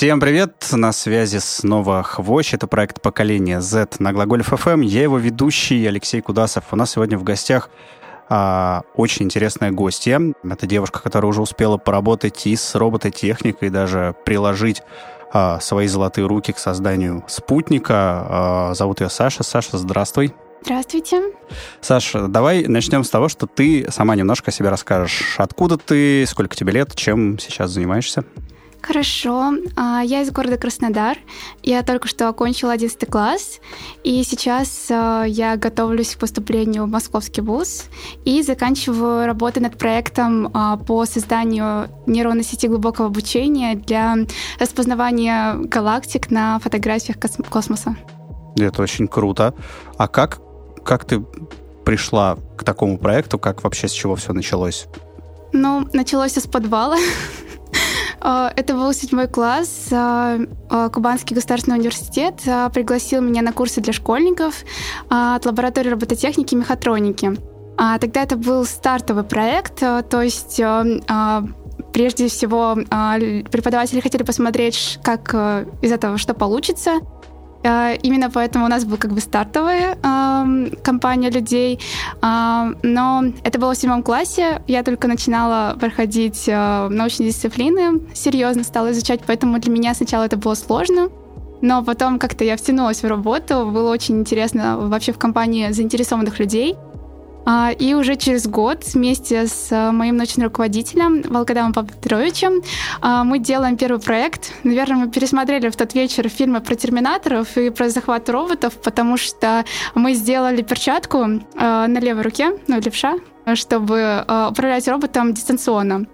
Всем привет! На связи снова Хвощ. Это проект «Поколение Z» на Глаголе ФМ. Я его ведущий Алексей Кудасов. У нас сегодня в гостях а, очень интересная гостья. Это девушка, которая уже успела поработать и с робототехникой, даже приложить а, свои золотые руки к созданию спутника. А, зовут ее Саша. Саша, здравствуй. Здравствуйте. Саша, давай начнем с того, что ты сама немножко о себе расскажешь. Откуда ты, сколько тебе лет, чем сейчас занимаешься? Хорошо. А, я из города Краснодар. Я только что окончила 11 класс, и сейчас а, я готовлюсь к поступлению в Московский вуз и заканчиваю работу над проектом а, по созданию нейронной сети глубокого обучения для распознавания галактик на фотографиях космоса. Это очень круто. А как, как ты пришла к такому проекту? Как вообще с чего все началось? Ну, началось с подвала. А, это был седьмой класс. А, а, Кубанский государственный университет пригласил меня на курсы для школьников от лаборатории робототехники и мехатроники. Тогда это был стартовый проект, то есть прежде всего преподаватели хотели посмотреть, как из этого что получится. А, именно поэтому у нас была как бы стартовая э, компания людей. Э, но это было в седьмом классе. Я только начинала проходить э, научные дисциплины, серьезно стала изучать, поэтому для меня сначала это было сложно. Но потом как-то я втянулась в работу, было очень интересно вообще в компании заинтересованных людей. А, и уже через год вместе с э, моим научным руководителем Волкодамом Петровичем а, мы делаем первый проект. Наверное, мы пересмотрели в тот вечер фильмы про терминаторов и про захват роботов, потому что мы сделали перчатку э, на левой руке, ну, левша, чтобы э, управлять роботом дистанционно.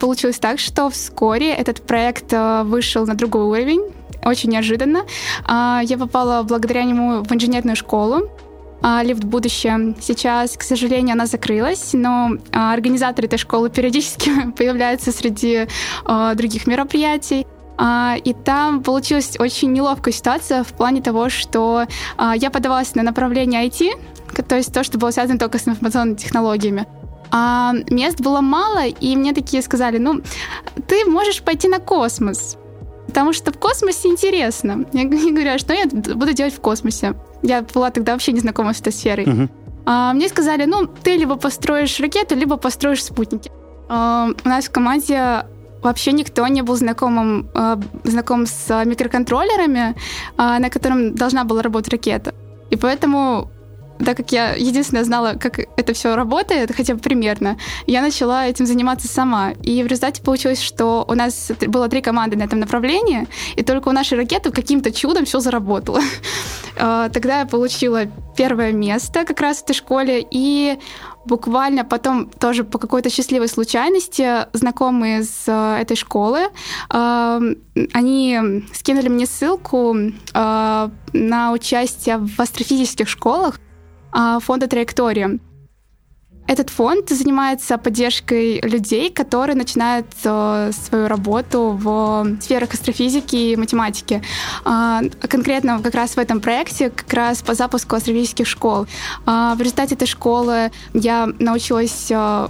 Получилось так, что вскоре этот проект вышел на другой уровень, очень неожиданно. Я попала благодаря нему в инженерную школу, а, лифт в будущем. Сейчас, к сожалению, она закрылась, но а, организаторы этой школы периодически появляются среди а, других мероприятий. И там получилась очень неловкая ситуация в плане того, что я подавалась на направление IT, то есть то, что было связано только с информационными технологиями. А мест было мало, и мне такие сказали, ну, ты можешь пойти на космос, потому что в космосе интересно. Я говорю, что я буду делать в космосе? Я была тогда вообще не знакома с этой сферой. Uh-huh. А, мне сказали, ну, ты либо построишь ракету, либо построишь спутники. А, у нас в команде вообще никто не был знакомым, а, знаком с микроконтроллерами, а, на котором должна была работать ракета. И поэтому так как я единственная знала, как это все работает, хотя бы примерно, я начала этим заниматься сама. И в результате получилось, что у нас было три команды на этом направлении, и только у нашей ракеты каким-то чудом все заработало. А, тогда я получила первое место как раз в этой школе, и буквально потом тоже по какой-то счастливой случайности знакомые с э, этой школы, а, они скинули мне ссылку а, на участие в астрофизических школах, фонда «Траектория». Этот фонд занимается поддержкой людей, которые начинают э, свою работу в сферах астрофизики и математики. Э, конкретно как раз в этом проекте, как раз по запуску астрофизических школ. Э, в результате этой школы я научилась э,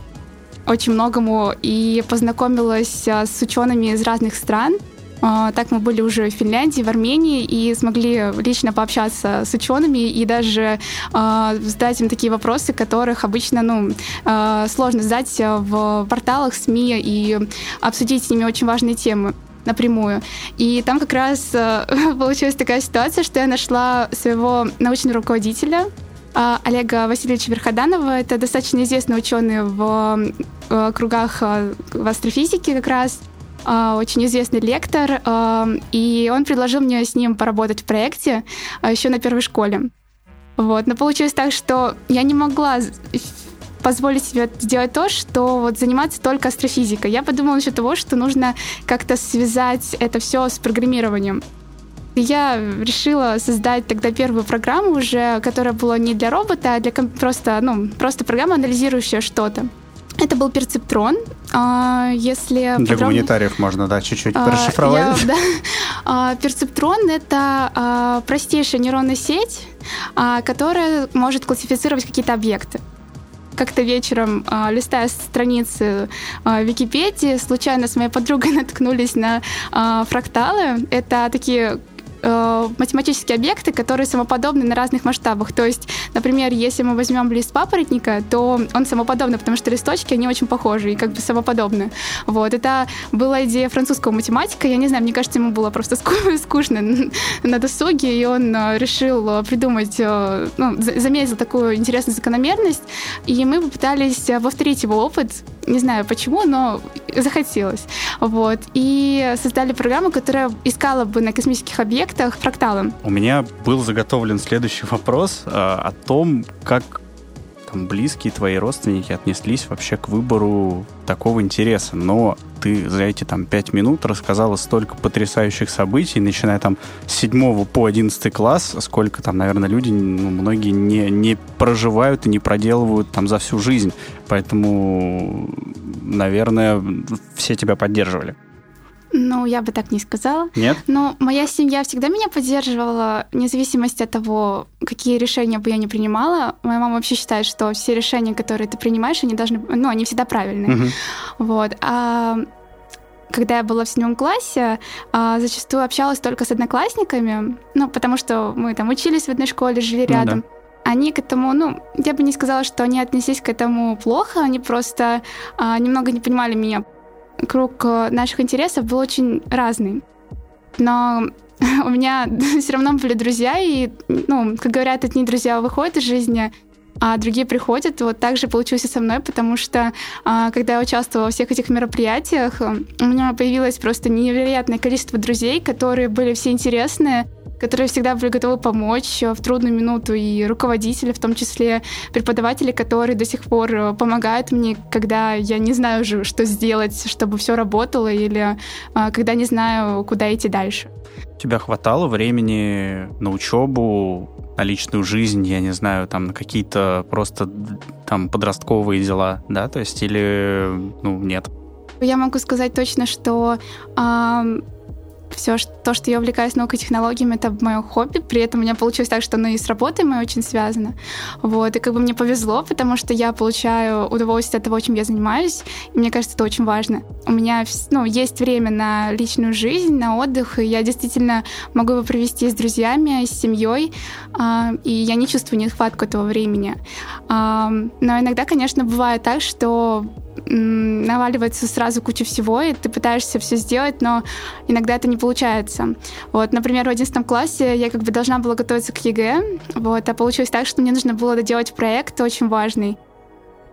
очень многому и познакомилась э, с учеными из разных стран. А, так мы были уже в Финляндии, в Армении и смогли лично пообщаться с учеными и даже э, задать им такие вопросы, которых обычно ну, э, сложно задать в порталах СМИ и обсудить с ними очень важные темы напрямую. И там как раз э, получилась такая ситуация, что я нашла своего научного руководителя, Олега Васильевича Верходанова. Это достаточно известный ученый в кругах в астрофизике как раз. А, очень известный лектор, а, и он предложил мне с ним поработать в проекте а, еще на первой школе. Вот. Но получилось так, что я не могла позволить себе сделать то, что вот заниматься только астрофизикой. Я подумала насчет того, что нужно как-то связать это все с программированием. Я решила создать тогда первую программу уже, которая была не для робота, а для просто, ну, просто программа, анализирующая что-то. Это был перцептрон. А, если Для подробно... гуманитариев можно, да, чуть-чуть а, расшифровать. Я, да. а, перцептрон — это простейшая нейронная сеть, которая может классифицировать какие-то объекты. как-то вечером, э, листая страницы э, Википедии, случайно с моей подругой наткнулись на э, фракталы. Это такие э, математические объекты, которые самоподобны на разных масштабах. То есть, например, если мы возьмем лист папоротника, то он самоподобный, потому что листочки, они очень похожи и как бы самоподобны. Вот. Это была идея французского математика. Я не знаю, мне кажется, ему было просто скучно на досуге, и он э, решил э, придумать, э, ну, заметил такую интересную закономерность, и мы попытались повторить его опыт. Не знаю почему, но захотелось. Вот. И создали программу, которая искала бы на космических объектах фракталы. У меня был заготовлен следующий вопрос э, о том, как там, близкие твои родственники отнеслись вообще к выбору такого интереса. Но ты за эти там пять минут рассказала столько потрясающих событий, начиная там с 7 по 11 класс, сколько там, наверное, люди, ну, многие не, не проживают и не проделывают там за всю жизнь. Поэтому, наверное, все тебя поддерживали. Ну, я бы так не сказала. Нет? Но моя семья всегда меня поддерживала, вне зависимости от того, какие решения бы я не принимала. Моя мама вообще считает, что все решения, которые ты принимаешь, они должны, ну, они всегда правильные. Угу. Вот. А когда я была в седьмом классе, а, зачастую общалась только с одноклассниками, ну, потому что мы там учились в одной школе, жили рядом. Ну, да они к этому, ну, я бы не сказала, что они отнеслись к этому плохо, они просто а, немного не понимали меня круг э, наших интересов был очень разный. Но у меня все равно были друзья, и, ну, как говорят, одни друзья выходят из жизни, а другие приходят. Вот так же получилось и со мной, потому что а, когда я участвовала во всех этих мероприятиях, у меня появилось просто невероятное количество друзей, которые были все интересные, которые всегда были готовы помочь в трудную минуту, и руководители, в том числе преподаватели, которые до сих пор э, помогают мне, когда я не знаю уже, что сделать, чтобы все работало, или а, когда не знаю, куда идти дальше. У тебя хватало времени на учебу, на личную жизнь, я не знаю, там на какие-то просто там подростковые дела, да, то есть или ну нет? Я могу сказать точно, что э, все то, что я увлекаюсь наукой и технологиями, это мое хобби. При этом у меня получилось так, что оно и с работой моей очень связано. Вот. И как бы мне повезло, потому что я получаю удовольствие от того, чем я занимаюсь. И мне кажется, это очень важно. У меня ну, есть время на личную жизнь, на отдых, и я действительно могу его провести с друзьями, с семьей, а, и я не чувствую нехватку этого времени. Но иногда, конечно, бывает так, что наваливается сразу куча всего, и ты пытаешься все сделать, но иногда это не получается. Вот, например, в 11 классе я как бы должна была готовиться к ЕГЭ, вот, а получилось так, что мне нужно было доделать проект очень важный.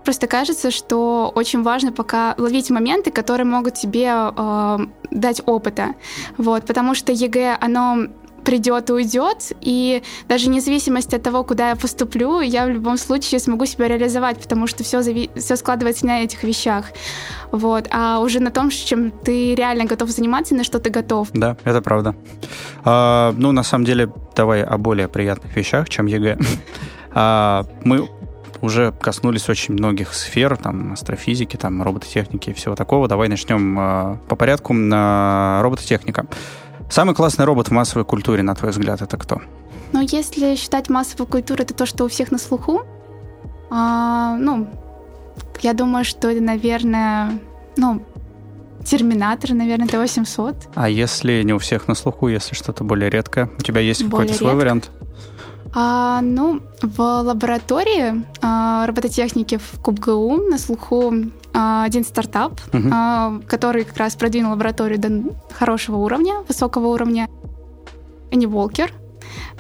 Просто кажется, что очень важно пока ловить моменты, которые могут тебе э, дать опыта. Вот, потому что ЕГЭ, оно придет и уйдет, и даже независимость от того, куда я поступлю, я в любом случае смогу себя реализовать, потому что все, зави- все складывается на этих вещах. Вот. А уже на том, чем ты реально готов заниматься, на что ты готов. Да, это правда. А, ну, на самом деле, давай о более приятных вещах, чем ЕГЭ. А, мы уже коснулись очень многих сфер, там, астрофизики, там, робототехники и всего такого. Давай начнем э, по порядку. Э, робототехника. Самый классный робот в массовой культуре, на твой взгляд, это кто? Ну, если считать массовую культуру, это то, что у всех на слуху. А, ну, я думаю, что это, наверное, ну, Терминатор, наверное, Т-800. А если не у всех на слуху, если что-то более редкое? У тебя есть какой-то свой вариант? А, ну, в лаборатории а, робототехники в КубГУ на слуху один стартап, а, который как раз продвинул лабораторию до хорошего уровня, высокого уровня. Энни Волкер.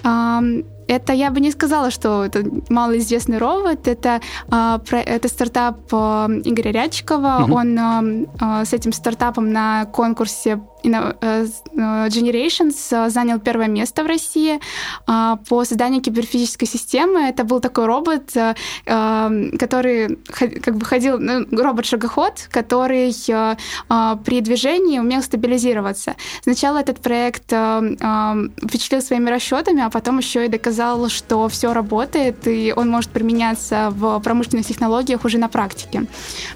А, это я бы не сказала, что это малоизвестный робот. Это, а, это стартап а, Игоря Рядчикова. Угу. Он а, а, с этим стартапом на конкурсе Generations э, занял первое место в России по созданию киберфизической системы. Это был такой робот, который как бы ходил, ну, робот-шагоход, который при движении умел стабилизироваться. Сначала этот проект впечатлил своими расчетами, а потом еще и доказал, что все работает, и он может применяться в промышленных технологиях уже на практике.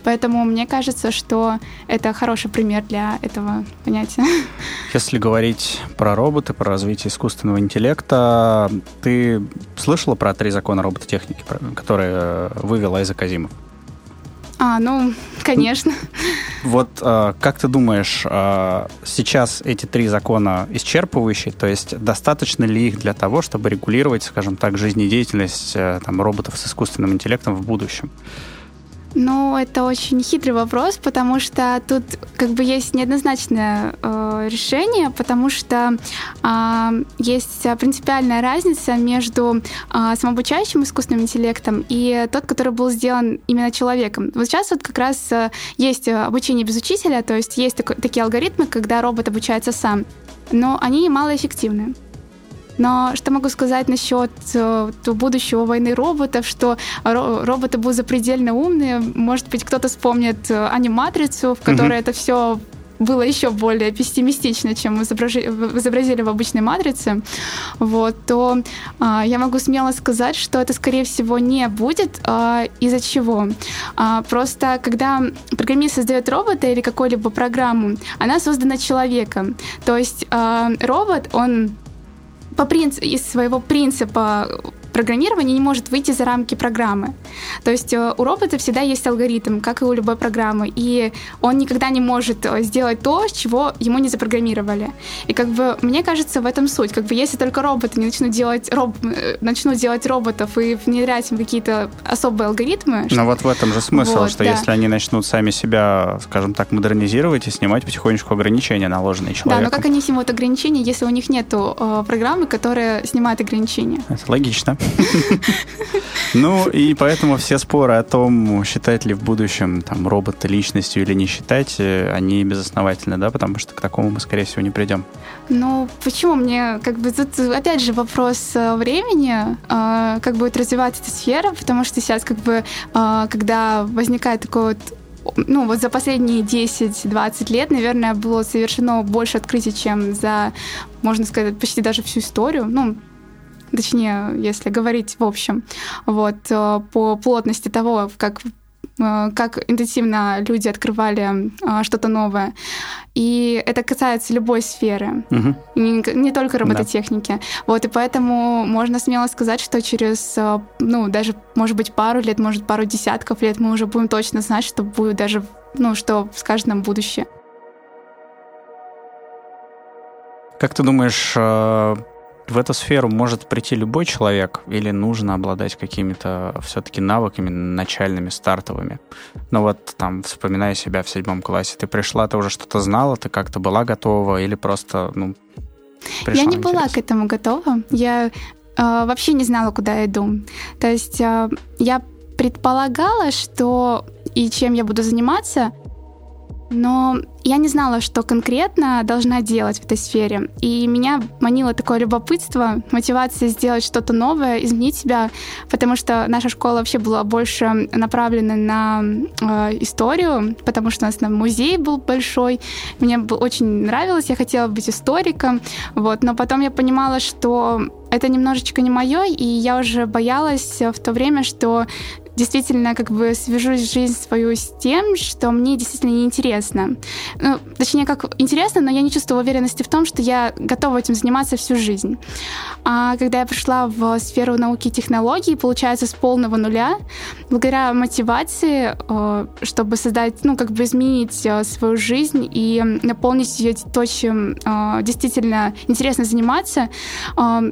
Поэтому мне кажется, что это хороший пример для этого понятия развития. Если говорить про роботы, про развитие искусственного интеллекта, ты слышала про три закона робототехники, которые вывел Айзек Азимов? А, ну, конечно. Вот э, как ты думаешь, э, сейчас эти три закона исчерпывающие, то есть достаточно ли их для того, чтобы регулировать, скажем так, жизнедеятельность э, там, роботов с искусственным интеллектом в будущем? Ну, это очень хитрый вопрос, потому что тут как бы есть неоднозначное э, решение, потому что э, есть принципиальная разница между э, самообучающим искусственным интеллектом и тот, который был сделан именно человеком. Вот сейчас вот как раз э, есть обучение без учителя, то есть есть так, такие алгоритмы, когда робот обучается сам, но они малоэффективны. Но что могу сказать насчет э, будущего войны роботов, что ро- роботы будут запредельно умные. Может быть, кто-то вспомнит э, аниматрицу, в которой mm-hmm. это все было еще более пессимистично, чем изобразили в обычной матрице, вот, то а, я могу смело сказать, что это, скорее всего, не будет. А, из-за чего? А, просто когда программист создает робота или какую-либо программу, она создана человеком. То есть а, робот, он по принципу, из своего принципа программирование не может выйти за рамки программы. То есть э, у робота всегда есть алгоритм, как и у любой программы, и он никогда не может э, сделать то, чего ему не запрограммировали. И как бы мне кажется, в этом суть. Как бы если только роботы не начнут делать, роб, э, начнут делать роботов и внедрять им какие-то особые алгоритмы. Ну вот в этом же смысл, вот, что да. если они начнут сами себя, скажем так, модернизировать и снимать потихонечку ограничения, наложенные человеком. Да, но как они снимут ограничения, если у них нет э, программы, которая снимает ограничения? Это логично. Ну, и поэтому все споры о том, считать ли в будущем там робота личностью или не считать, э, они безосновательны, да, потому что к такому мы, скорее всего, не придем. Ну, почему мне, как бы, тут, опять же, вопрос э, времени, э, как будет развиваться эта сфера, потому что сейчас, как бы, когда возникает такой вот ну, вот за последние 10-20 лет, наверное, было совершено больше открытий, чем за, можно сказать, почти даже всю историю. Ну, точнее, если говорить в общем, вот, э, по плотности того, как э, как интенсивно люди открывали э, что-то новое. И это касается любой сферы, угу. не, не только робототехники. Да. Вот, и поэтому можно смело сказать, что через, ну, даже, может быть, пару лет, может, пару десятков лет мы уже будем точно знать, что будет даже, ну, что скажет нам будущее. Как ты думаешь, в эту сферу может прийти любой человек или нужно обладать какими-то все-таки навыками начальными, стартовыми? Ну вот там, вспоминая себя в седьмом классе, ты пришла, ты уже что-то знала, ты как-то была готова или просто, ну, Я не была к этому готова. Я э, вообще не знала, куда я иду. То есть э, я предполагала, что и чем я буду заниматься, но я не знала, что конкретно должна делать в этой сфере. И меня манило такое любопытство, мотивация сделать что-то новое, изменить себя, потому что наша школа вообще была больше направлена на э, историю, потому что у нас там музей был большой. Мне очень нравилось, я хотела быть историком, вот. Но потом я понимала, что это немножечко не мое, и я уже боялась в то время, что действительно как бы свяжу жизнь свою с тем, что мне действительно неинтересно. Ну, точнее, как интересно, но я не чувствую уверенности в том, что я готова этим заниматься всю жизнь. А когда я пришла в сферу науки и технологий, получается, с полного нуля, благодаря мотивации, э, чтобы создать, ну, как бы изменить э, свою жизнь и наполнить ее то, чем э, действительно интересно заниматься,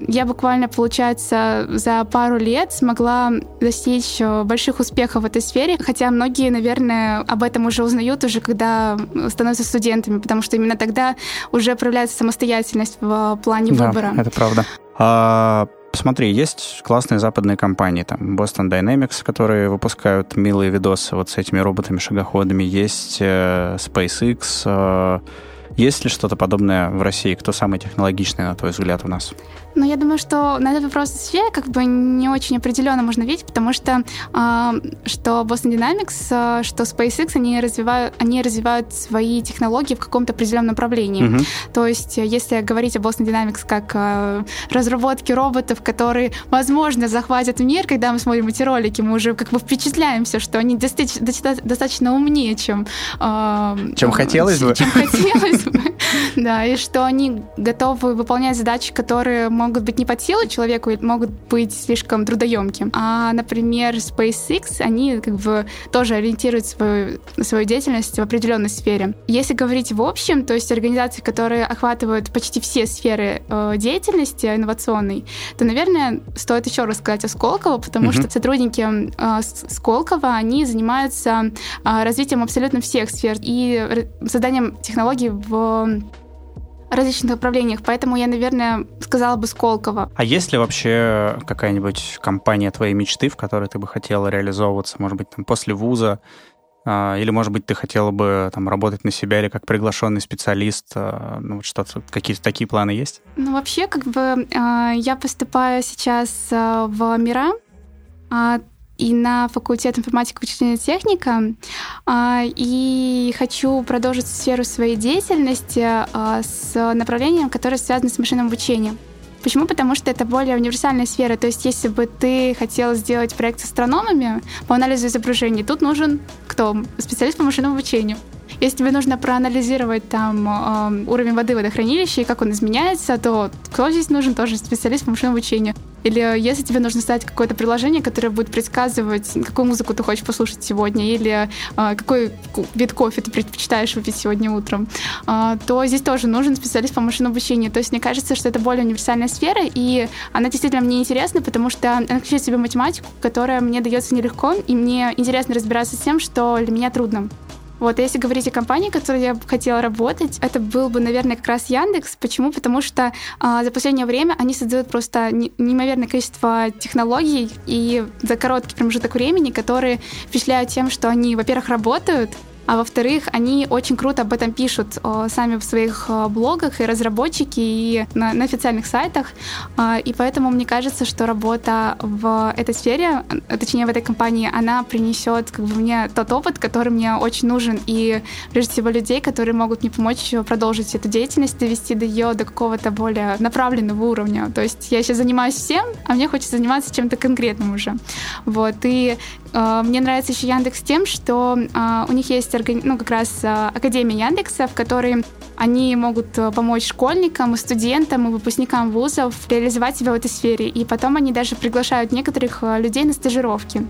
я буквально, получается, за пару лет смогла достичь больших успехов в этой сфере, хотя многие, наверное, об этом уже узнают уже, когда становятся студентами, потому что именно тогда уже проявляется самостоятельность в плане да, выбора. это правда. А, смотри, есть классные западные компании, там Boston Dynamics, которые выпускают милые видосы вот с этими роботами-шагоходами, есть э, SpaceX, э, есть ли что-то подобное в России? Кто самый технологичный, на твой взгляд, у нас? Ну, я думаю, что на этот вопрос вообще как бы не очень определенно можно видеть, потому что э, что Boston Dynamics, э, что SpaceX, они развивают, они развивают свои технологии в каком-то определенном направлении. Mm-hmm. То есть, если говорить о Boston Dynamics как э, разработке роботов, которые, возможно, захватят мир, когда мы смотрим эти ролики, мы уже как бы впечатляемся, что они достаточно, достаточно умнее, чем... Э, чем хотелось бы. Чем хотелось Да, и что они готовы выполнять задачи, которые могут быть не под силу человеку, могут быть слишком трудоемким. А, например, SpaceX, они как бы тоже ориентируют свою, свою деятельность в определенной сфере. Если говорить в общем, то есть организации, которые охватывают почти все сферы э, деятельности инновационной, то, наверное, стоит еще рассказать о Сколково, потому mm-hmm. что сотрудники э, Сколково, они занимаются э, развитием абсолютно всех сфер и созданием технологий в различных направлениях, поэтому я, наверное, сказала бы Сколково. А есть ли вообще какая-нибудь компания твоей мечты, в которой ты бы хотела реализовываться, может быть, там, после вуза, а, или, может быть, ты хотела бы там работать на себя или как приглашенный специалист? А, ну, что-то, какие-то такие планы есть? Ну, вообще, как бы а, я поступаю сейчас в МИРА, и на факультет информатики вычислительная техника. И хочу продолжить сферу своей деятельности с направлением, которое связано с машинным обучением. Почему? Потому что это более универсальная сфера. То есть, если бы ты хотел сделать проект с астрономами по анализу изображений, тут нужен кто? Специалист по машинному обучению. Если тебе нужно проанализировать там уровень воды в водохранилище и как он изменяется, то кто здесь нужен? Тоже специалист по машинному обучению. Или если тебе нужно создать какое-то приложение, которое будет предсказывать, какую музыку ты хочешь послушать сегодня, или э, какой вид кофе ты предпочитаешь выпить сегодня утром, э, то здесь тоже нужен специалист по машинному обучению. То есть мне кажется, что это более универсальная сфера, и она действительно мне интересна, потому что она включает в себя математику, которая мне дается нелегко, и мне интересно разбираться с тем, что для меня трудно. Вот, а если говорить о компании, в которой я бы хотела работать, это был бы, наверное, как раз Яндекс. Почему? Потому что а, за последнее время они создают просто неимоверное количество технологий и за короткий промежуток времени, которые впечатляют тем, что они, во-первых, работают, а во-вторых, они очень круто об этом пишут о, сами в своих о, блогах, и разработчики, и на, на официальных сайтах. А, и поэтому мне кажется, что работа в этой сфере, а, точнее в этой компании, она принесет как бы, мне тот опыт, который мне очень нужен, и прежде всего людей, которые могут мне помочь продолжить эту деятельность, довести до ее до какого-то более направленного уровня. То есть я сейчас занимаюсь всем, а мне хочется заниматься чем-то конкретным уже. Вот. И э, мне нравится еще Яндекс тем, что э, у них есть ну, как раз а, Академия Яндекса, в которой они могут а, помочь школьникам, и студентам, и выпускникам вузов реализовать себя в этой сфере. И потом они даже приглашают некоторых а, людей на стажировки.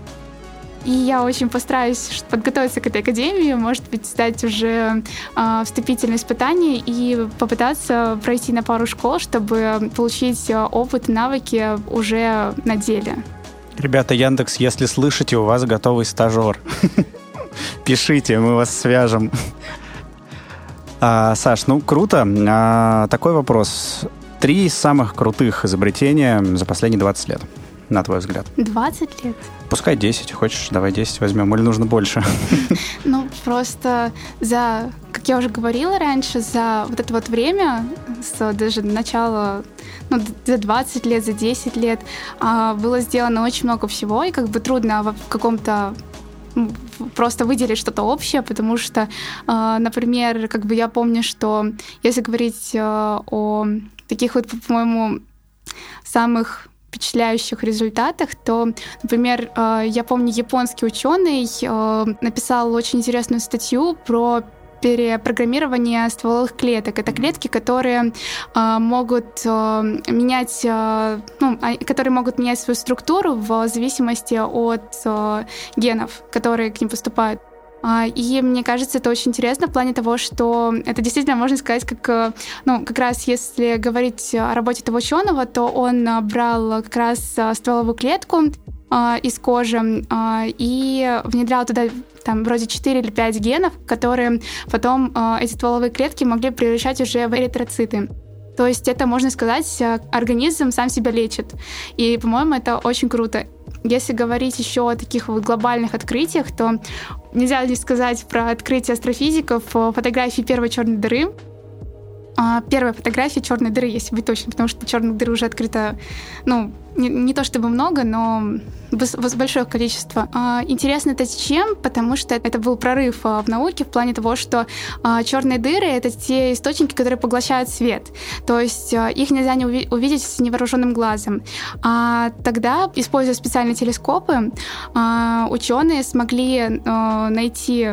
И я очень постараюсь подготовиться к этой академии, может быть, сдать уже э, вступительные испытания и попытаться пройти на пару школ, чтобы получить опыт и навыки уже на деле. Ребята, Яндекс, если слышите, у вас готовый стажер. Пишите, мы вас свяжем. А, Саш, ну круто. А, такой вопрос. Три самых крутых изобретения за последние 20 лет, на твой взгляд? 20 лет? Пускай 10, хочешь, давай 10 возьмем, или нужно больше? Ну, просто за, как я уже говорила раньше, за вот это вот время, с даже начала ну, за 20 лет, за 10 лет а, было сделано очень много всего, и как бы трудно в каком-то просто выделить что-то общее, потому что, а, например, как бы я помню, что если говорить а, о таких вот, по-моему, самых впечатляющих результатах, то, например, а, я помню, японский ученый написал очень интересную статью про перепрограммирование стволовых клеток. Это клетки, которые э, могут э, менять, э, ну, которые могут менять свою структуру в зависимости от э, генов, которые к ним поступают. И мне кажется, это очень интересно в плане того, что это действительно можно сказать, как, ну, как раз если говорить о работе этого ученого, то он брал как раз стволовую клетку из кожи и внедрял туда там вроде 4 или 5 генов, которые потом э, эти стволовые клетки могли превращать уже в эритроциты. То есть это, можно сказать, э, организм сам себя лечит. И, по-моему, это очень круто. Если говорить еще о таких вот глобальных открытиях, то нельзя не сказать про открытие астрофизиков фотографии первой черной дыры. А, первая фотография черной дыры, если быть точным, потому что черных дыр уже открыто, ну, не, не то чтобы много, но большое количество. А, интересно это чем? Потому что это был прорыв а, в науке в плане того, что черные дыры это те источники, которые поглощают свет. То есть их нельзя не увидеть с невооруженным глазом. А тогда, используя специальные телескопы, ученые смогли найти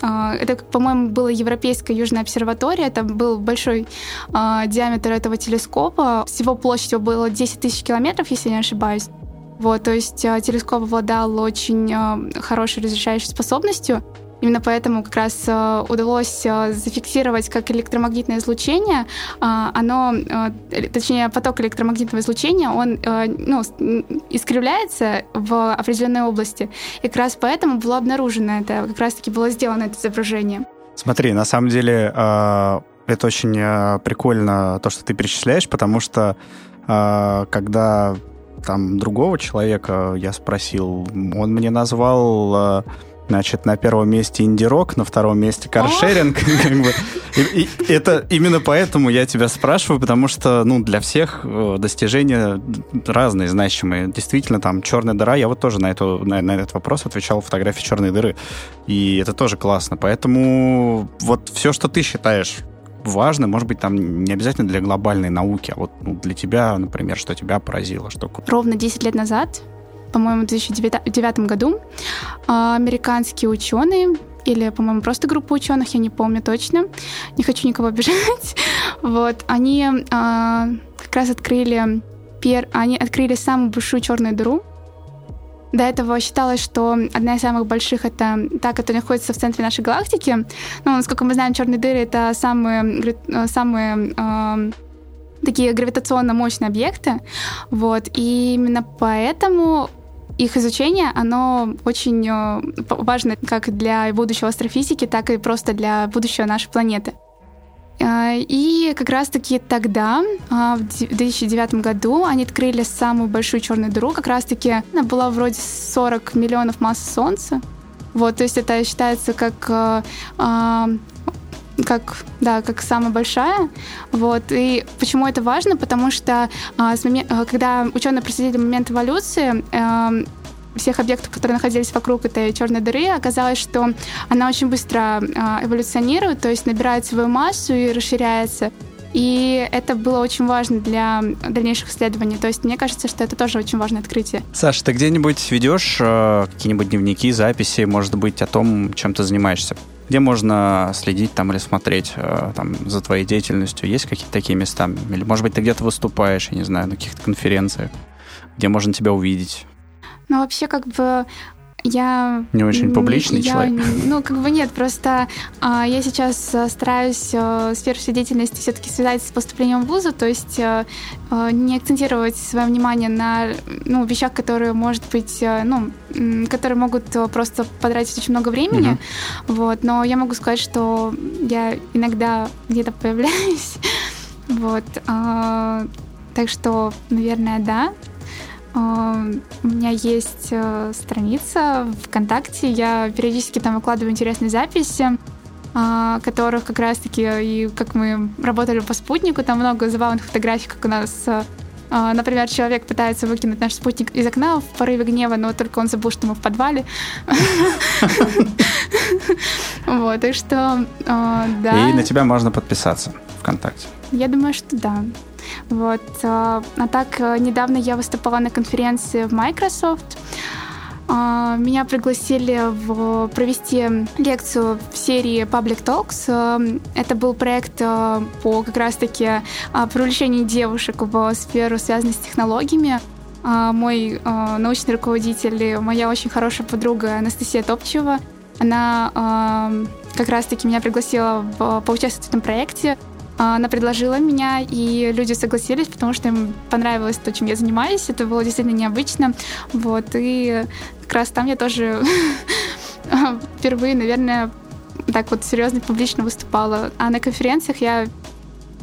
это, по-моему, была Европейская Южная обсерватория. Это был большой а, диаметр этого телескопа. Всего площадь его было 10 тысяч километров, если не ошибаюсь. Вот, то есть телескоп обладал очень хорошей разрешающей способностью. Именно поэтому как раз э, удалось э, зафиксировать, как электромагнитное излучение, э, оно, точнее, поток электромагнитного излучения, он ну, искривляется в определенной области. И как раз поэтому было обнаружено это, как раз-таки было сделано это изображение. Смотри, на самом деле это очень прикольно, то, что ты перечисляешь, потому что когда там другого человека я спросил, он мне назвал Значит, на первом месте инди-рок, на втором месте каршеринг. И, и это именно поэтому я тебя спрашиваю, потому что, ну, для всех э, достижения разные, значимые. Действительно, там черная дыра, я вот тоже на, эту, на, на этот вопрос отвечал фотографии черной дыры. И это тоже классно. Поэтому вот все, что ты считаешь важно, может быть, там не обязательно для глобальной науки, а вот ну, для тебя, например, что тебя поразило, что... Ровно 10 лет назад по-моему, в 2009 году а, американские ученые или, по-моему, просто группа ученых, я не помню точно, не хочу никого обижать, вот, они а, как раз открыли, пер, они открыли самую большую черную дыру. До этого считалось, что одна из самых больших это та, которая находится в центре нашей галактики. Ну, насколько мы знаем, черные дыры это самые, самые э, такие гравитационно мощные объекты. Вот. И именно поэтому их изучение, оно очень э, важно как для будущего астрофизики, так и просто для будущего нашей планеты. Э, и как раз-таки тогда, э, в 2009 году, они открыли самую большую черную дыру. Как раз-таки она была вроде 40 миллионов масс Солнца. Вот, то есть это считается как как, да, как самая большая. Вот. И почему это важно? Потому что а, с момент, а, когда ученые проследили момент эволюции, а, всех объектов, которые находились вокруг этой черной дыры, оказалось, что она очень быстро а, эволюционирует, то есть набирает свою массу и расширяется. И это было очень важно для дальнейших исследований. То есть мне кажется, что это тоже очень важное открытие. Саша, ты где-нибудь ведешь э, какие-нибудь дневники, записи, может быть, о том, чем ты занимаешься? Где можно следить там или смотреть э, там, за твоей деятельностью? Есть какие-то такие места? Или, может быть, ты где-то выступаешь, я не знаю, на каких-то конференциях, где можно тебя увидеть? Ну, вообще, как бы я... Не очень публичный я, человек? Ну, как бы нет, просто а, я сейчас а, стараюсь а, сферу своей деятельности все-таки связать с поступлением в вузу, то есть а, а, не акцентировать свое внимание на ну, вещах, которые, может быть, а, ну, которые могут просто потратить очень много времени, uh вот, но я могу сказать, что я иногда где-то появляюсь, вот, а, так что, наверное, да, у меня есть э, страница ВКонтакте, я периодически там выкладываю интересные записи, а, которых как раз-таки, и как мы работали по спутнику, там много забавных фотографий, как у нас э, Например, человек пытается выкинуть наш спутник из окна в порыве гнева, но только он забыл, что мы в подвале. Вот, так что, да. И на тебя можно подписаться ВКонтакте. Я думаю, что да. Вот. А, а так, э, недавно я выступала на конференции в Microsoft. А, меня пригласили в, провести лекцию в серии Public Talks. Э, это был проект по как раз-таки привлечению девушек в сферу, связанную с технологиями. Мой научный руководитель, моя очень хорошая подруга Анастасия Топчева, она как раз-таки меня пригласила поучаствовать в этом проекте. А, она предложила меня, и люди согласились, потому что им понравилось то, чем я занимаюсь. Это было действительно необычно. Вот, и как раз там я тоже впервые, наверное, так вот серьезно публично выступала. А на конференциях я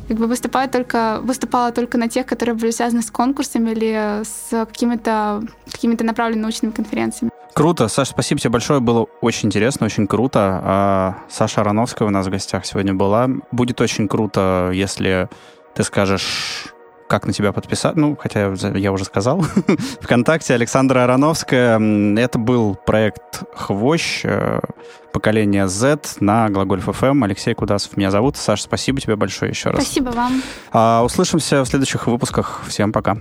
как бы выступаю только, выступала только на тех, которые были связаны с конкурсами или с какими-то какими направленными научными конференциями. Круто. Саша, спасибо тебе большое. Было очень интересно, очень круто. А Саша Ароновская у нас в гостях сегодня была. Будет очень круто, если ты скажешь как на тебя подписаться. Ну, хотя я уже сказал. Вконтакте Александра Ароновская. Это был проект «Хвощ», э, поколение Z на Глагольф FM. Алексей Кудасов меня зовут. Саша, спасибо тебе большое еще раз. Спасибо вам. А, услышимся в следующих выпусках. Всем пока.